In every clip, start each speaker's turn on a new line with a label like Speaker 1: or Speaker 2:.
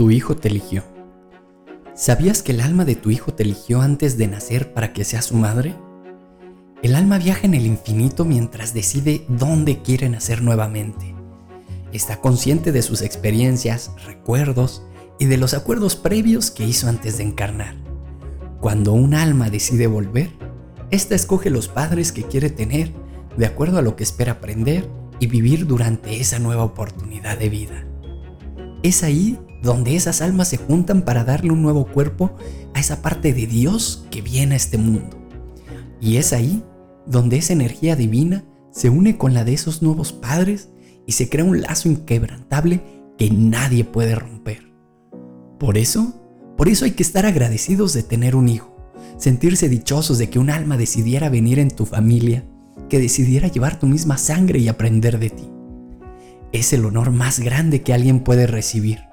Speaker 1: Tu hijo te eligió. ¿Sabías que el alma de tu hijo te eligió antes de nacer para que seas su madre? El alma viaja en el infinito mientras decide dónde quiere nacer nuevamente. Está consciente de sus experiencias, recuerdos y de los acuerdos previos que hizo antes de encarnar. Cuando un alma decide volver, ésta escoge los padres que quiere tener de acuerdo a lo que espera aprender y vivir durante esa nueva oportunidad de vida. Es ahí donde esas almas se juntan para darle un nuevo cuerpo a esa parte de Dios que viene a este mundo. Y es ahí donde esa energía divina se une con la de esos nuevos padres y se crea un lazo inquebrantable que nadie puede romper. Por eso, por eso hay que estar agradecidos de tener un hijo, sentirse dichosos de que un alma decidiera venir en tu familia, que decidiera llevar tu misma sangre y aprender de ti. Es el honor más grande que alguien puede recibir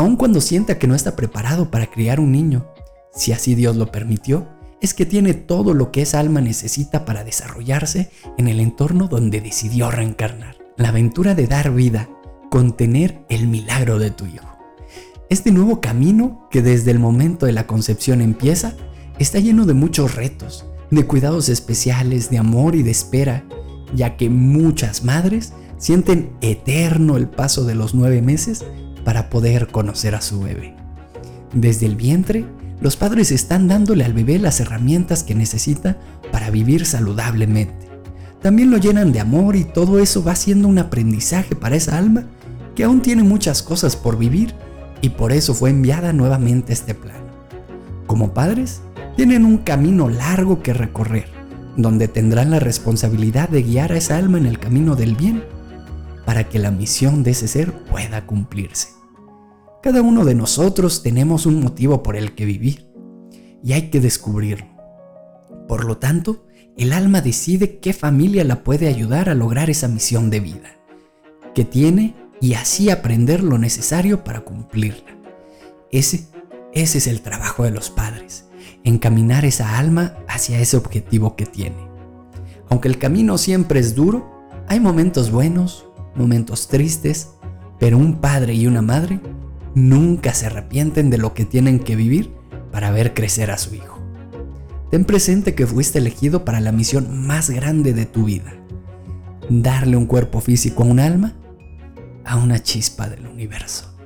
Speaker 1: aun cuando sienta que no está preparado para criar un niño, si así Dios lo permitió, es que tiene todo lo que esa alma necesita para desarrollarse en el entorno donde decidió reencarnar. La aventura de dar vida, contener el milagro de tu hijo. Este nuevo camino que desde el momento de la concepción empieza, está lleno de muchos retos, de cuidados especiales, de amor y de espera, ya que muchas madres sienten eterno el paso de los nueve meses para poder conocer a su bebé. Desde el vientre, los padres están dándole al bebé las herramientas que necesita para vivir saludablemente. También lo llenan de amor y todo eso va siendo un aprendizaje para esa alma que aún tiene muchas cosas por vivir y por eso fue enviada nuevamente a este plano. Como padres, tienen un camino largo que recorrer, donde tendrán la responsabilidad de guiar a esa alma en el camino del bien para que la misión de ese ser pueda cumplirse. Cada uno de nosotros tenemos un motivo por el que vivir y hay que descubrirlo. Por lo tanto, el alma decide qué familia la puede ayudar a lograr esa misión de vida, que tiene y así aprender lo necesario para cumplirla. Ese, ese es el trabajo de los padres, encaminar esa alma hacia ese objetivo que tiene. Aunque el camino siempre es duro, hay momentos buenos, momentos tristes, pero un padre y una madre nunca se arrepienten de lo que tienen que vivir para ver crecer a su hijo. Ten presente que fuiste elegido para la misión más grande de tu vida, darle un cuerpo físico a un alma, a una chispa del universo.